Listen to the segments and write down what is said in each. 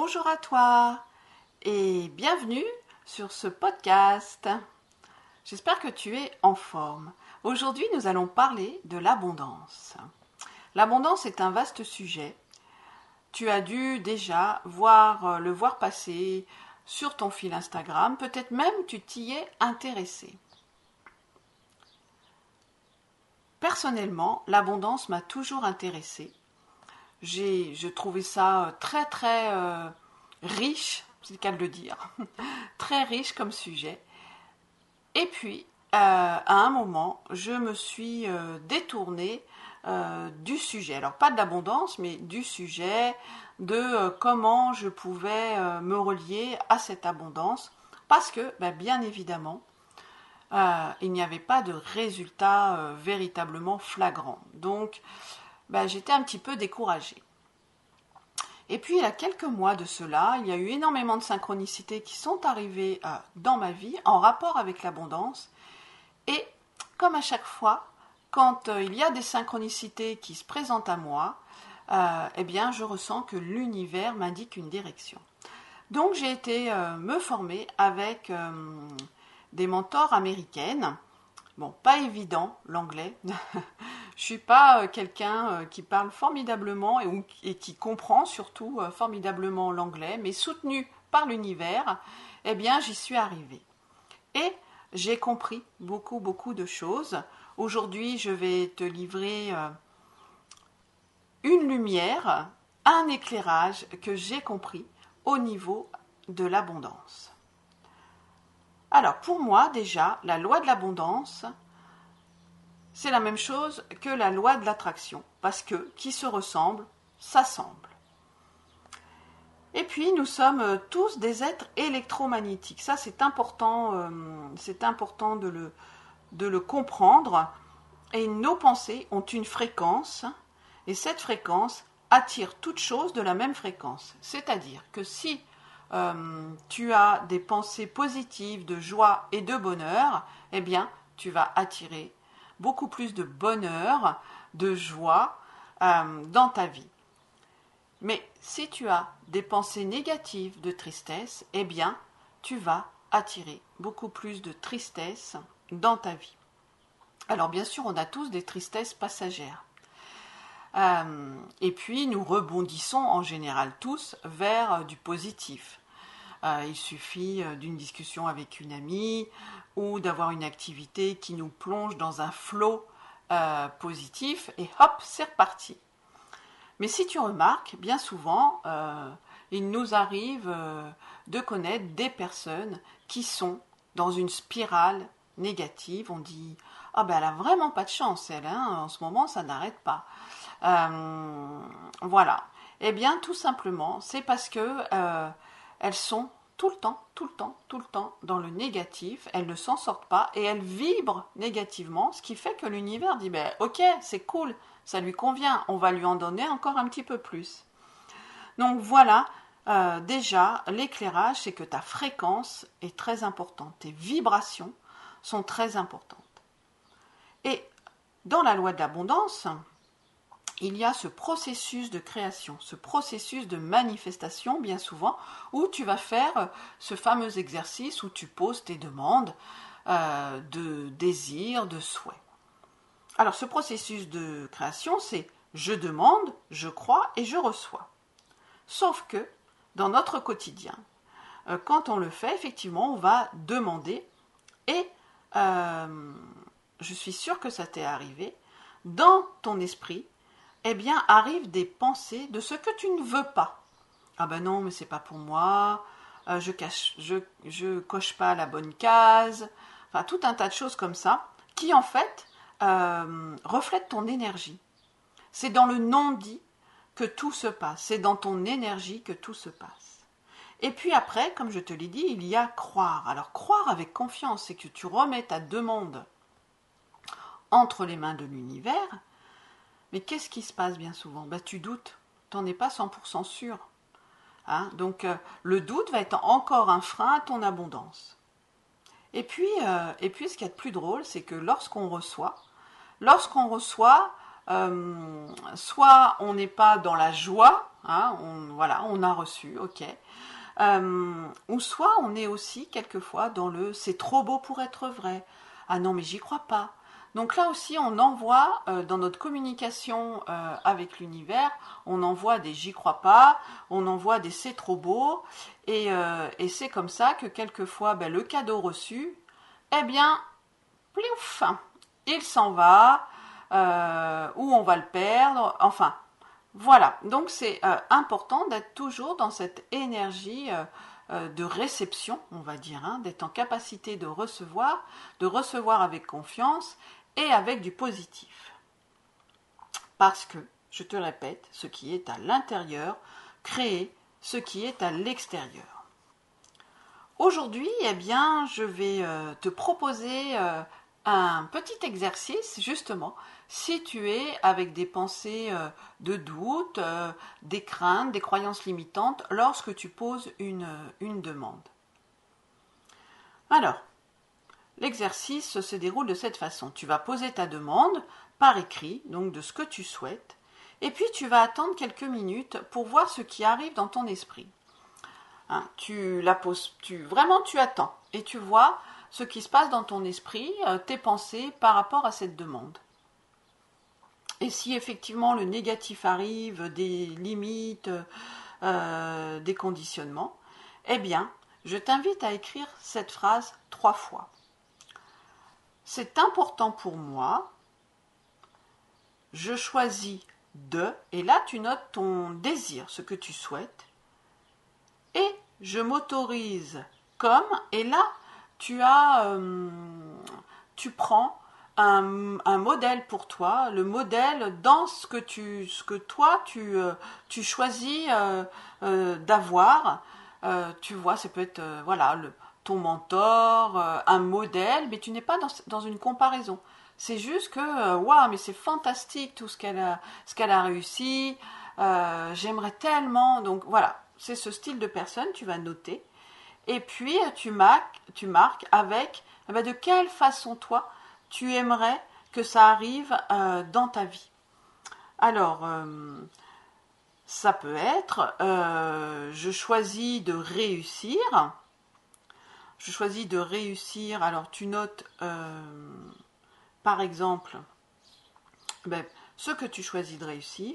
Bonjour à toi et bienvenue sur ce podcast. J'espère que tu es en forme. Aujourd'hui, nous allons parler de l'abondance. L'abondance est un vaste sujet. Tu as dû déjà voir euh, le voir passer sur ton fil Instagram, peut-être même tu t'y es intéressé. Personnellement, l'abondance m'a toujours intéressée j'ai je trouvais ça euh, très très euh, riche, c'est le cas de le dire, très riche comme sujet. Et puis, euh, à un moment, je me suis détournée du sujet. Alors, pas de l'abondance, mais du sujet de comment je pouvais me relier à cette abondance. Parce que, ben, bien évidemment, il n'y avait pas de résultat véritablement flagrant. Donc, ben, j'étais un petit peu découragée. Et puis, il y a quelques mois de cela, il y a eu énormément de synchronicités qui sont arrivées euh, dans ma vie en rapport avec l'abondance. Et comme à chaque fois, quand euh, il y a des synchronicités qui se présentent à moi, euh, eh bien, je ressens que l'univers m'indique une direction. Donc, j'ai été me former avec des mentors américaines. Bon, pas évident l'anglais. Je suis pas euh, quelqu'un euh, qui parle formidablement et, qui comprend surtout euh, formidablement l'anglais, mais soutenu par l'univers, eh bien j'y suis arrivée. Et j'ai compris beaucoup beaucoup de choses. Aujourd'hui, je vais te livrer une lumière, un éclairage que j'ai compris au niveau de l'abondance. Alors pour moi déjà, la loi de l'abondance, c'est la même chose que la loi de l'attraction, parce que qui se ressemble, s'assemble. Et puis nous sommes tous des êtres électromagnétiques. Ça c'est important, euh, de le comprendre. Et nos pensées ont une fréquence, et cette fréquence attire toute chose de la même fréquence. C'est-à-dire que si euh, tu as des pensées positives de joie et de bonheur, eh bien, tu vas attirer beaucoup plus de bonheur, de joie euh, dans ta vie. Mais si tu as des pensées négatives de tristesse, eh bien, tu vas attirer beaucoup plus de tristesse dans ta vie. Alors bien sûr, on a tous des tristesses passagères. Euh, et puis, nous rebondissons en général tous vers du positif. Euh, il suffit euh, d'une discussion avec une amie ou d'avoir une activité qui nous plonge dans un flot euh, positif et hop, c'est reparti. Mais si tu remarques, bien souvent, il nous arrive de connaître des personnes qui sont dans une spirale négative. On dit ah ben elle a vraiment pas de chance, elle. Hein, en ce moment, ça n'arrête pas. voilà. Eh bien, tout simplement, c'est parce que elles sont tout le temps, tout le temps, tout le temps dans le négatif, elles ne s'en sortent pas et elles vibrent négativement, ce qui fait que l'univers dit ben, ok, c'est cool, ça lui convient, on va lui en donner encore un petit peu plus. Donc voilà, euh, déjà, l'éclairage, c'est que ta fréquence est très importante, tes vibrations sont très importantes. Et dans la loi de l'abondance, il y a ce processus de création, ce processus de manifestation bien souvent, où tu vas faire euh, ce fameux exercice où tu poses tes demandes euh, de désir, de souhait. Alors ce processus de création, c'est je demande, je crois et je reçois. Sauf que dans notre quotidien, euh, quand on le fait, effectivement, on va demander et je suis sûre que ça t'est arrivé, dans ton esprit, eh bien, arrivent des pensées de ce que tu ne veux pas. Ah ben non, mais c'est pas pour moi, euh, je, cache, je, coche pas la bonne case, enfin tout un tas de choses comme ça, qui en fait euh, reflètent ton énergie. C'est dans le non-dit que tout se passe, c'est dans ton énergie que tout se passe. Et puis après, comme je te l'ai dit, il y a croire. Alors croire avec confiance, c'est que tu remets ta demande entre les mains de l'univers mais qu'est-ce qui se passe bien souvent? Bah, Tu doutes, tu n'en es pas 100% sûr. Hein? Donc euh, le doute va être encore un frein à ton abondance. Et puis, euh, et puis ce qu'il y a de plus drôle, c'est que lorsqu'on reçoit, lorsqu'on reçoit, euh, soit on n'est pas dans la joie, Hein, on, voilà, on a reçu, ok. Ou soit on est aussi quelquefois dans le c'est trop beau pour être vrai. Ah non, mais j'y crois pas. Donc là aussi, on envoie euh, dans notre communication euh, avec l'univers, on envoie des j'y crois pas, on envoie des c'est trop beau, et, et c'est comme ça que quelquefois ben, le cadeau reçu, eh bien, plouf, il s'en va, ou on va le perdre, enfin, voilà, donc c'est euh, important d'être toujours dans cette énergie euh, euh, de réception, on va dire, hein, d'être en capacité de recevoir, de recevoir avec confiance avec du positif. Parce que, je te répète, ce qui est à l'intérieur crée ce qui est à l'extérieur. Aujourd'hui, eh bien, je vais te proposer un petit exercice justement si tu es avec des pensées euh, de doute, euh, des craintes, des croyances limitantes lorsque tu poses une, euh, une demande. Alors, l'exercice se déroule de cette façon. Tu vas poser ta demande par écrit, donc de ce que tu souhaites, et puis tu vas attendre quelques minutes pour voir ce qui arrive dans ton esprit. Hein, tu la vraiment tu attends et tu vois ce qui se passe dans ton esprit, tes pensées par rapport à cette demande. Et si effectivement le négatif arrive, des limites, euh, des conditionnements, eh bien, je t'invite à écrire cette phrase trois fois. C'est important pour moi. Je choisis de, et là tu notes ton désir, ce que tu souhaites, et je m'autorise comme, et là tu as, euh, tu prends un, modèle pour toi, le modèle dans ce que tu, ce que toi tu, euh, choisis euh, d'avoir. tu vois, ça peut être voilà le, mentor, un modèle, mais tu n'es pas dans, une comparaison. C'est juste que waouh, mais c'est fantastique tout ce qu'elle a, ce qu'elle a réussi. J'aimerais tellement. Donc voilà, c'est ce style de personne. Tu vas noter. Et puis tu marques, tu marques avec eh ben, de quelle façon toi tu aimerais que ça arrive euh, dans ta vie. Alors, euh, ça peut être, euh, je choisis de réussir. Je choisis de réussir. Alors, tu notes, par exemple, ben, ce que tu choisis de réussir.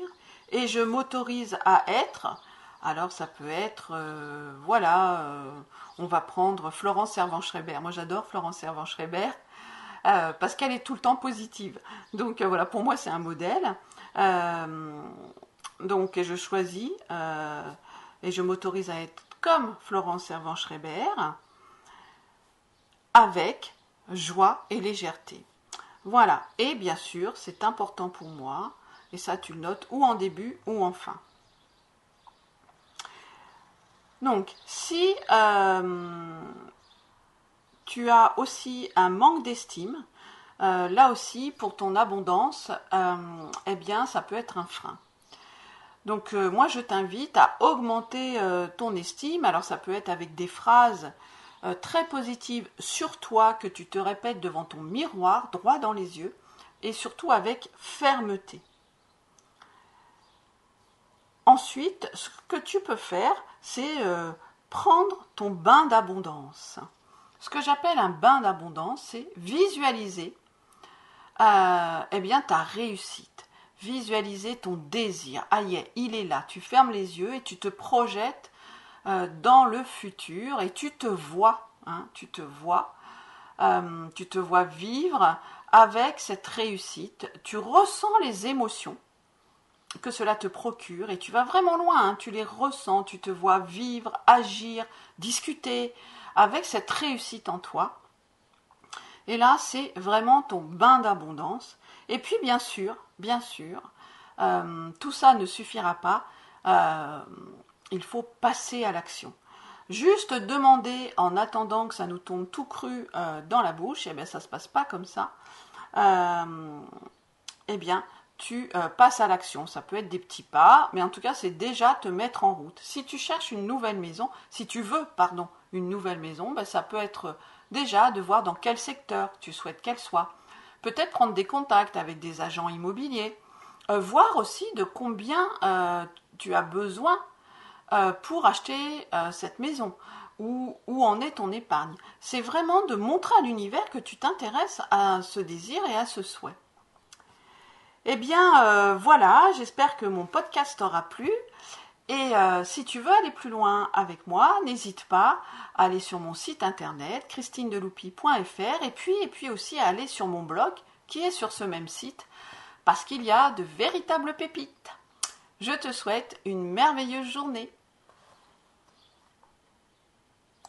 Et je m'autorise à être. Alors ça peut être, voilà, on va prendre Florence Servan-Schreiber. Moi j'adore Florence Servan-Schreiber. Euh, parce qu'elle est tout le temps positive. Donc euh, voilà, pour moi c'est un modèle. Euh, donc je choisis et je m'autorise à être comme Florence Servan-Schreiber, avec joie et légèreté. Voilà, et bien sûr, c'est important pour moi, et ça tu le notes ou en début ou en fin. Donc, si tu as aussi un manque d'estime, euh, là aussi, pour ton abondance, euh, eh bien, ça peut être un frein. Donc, euh, moi, je t'invite à augmenter ton estime. Alors, ça peut être avec des phrases très positives sur toi que tu te répètes devant ton miroir, droit dans les yeux, et surtout avec fermeté. Ensuite, ce que tu peux faire, c'est prendre ton bain d'abondance. Ce que j'appelle un bain d'abondance, c'est visualiser euh, eh bien, ta réussite. Visualiser ton désir. Ah il est là. Tu fermes les yeux et tu te projettes euh, dans le futur et tu te vois. Hein, tu te vois. Euh, tu te vois vivre avec cette réussite. Tu ressens les émotions que cela te procure et tu vas vraiment loin. Hein. tu les ressens. Tu te vois vivre, agir, discuter avec cette réussite en toi. Et là, c'est vraiment ton bain d'abondance. Et puis, bien sûr, bien sûr, euh, tout ça ne suffira pas. Il faut passer à l'action. Juste demander en attendant que ça nous tombe tout cru euh, dans la bouche, et eh bien ça ne se passe pas comme ça. eh bien, tu passes à l'action. Ça peut être des petits pas, mais en tout cas, c'est déjà te mettre en route. Si tu cherches une nouvelle maison, si tu veux, pardon, une nouvelle maison, ben, ça peut être déjà de voir dans quel secteur tu souhaites qu'elle soit. Peut-être prendre des contacts avec des agents immobiliers. Euh, voir aussi de combien euh, tu as besoin euh, pour acheter euh, cette maison où, où en est ton épargne? C'est vraiment de montrer à l'univers que tu t'intéresses à ce désir et à ce souhait. Eh bien euh, voilà, j'espère que mon podcast t'aura plu. Et euh, si tu veux aller plus loin avec moi, n'hésite pas à aller sur mon site internet christinedeloupi.fr et puis, et puis aussi à aller sur mon blog qui est sur ce même site parce qu'il y a de véritables pépites. Je te souhaite une merveilleuse journée.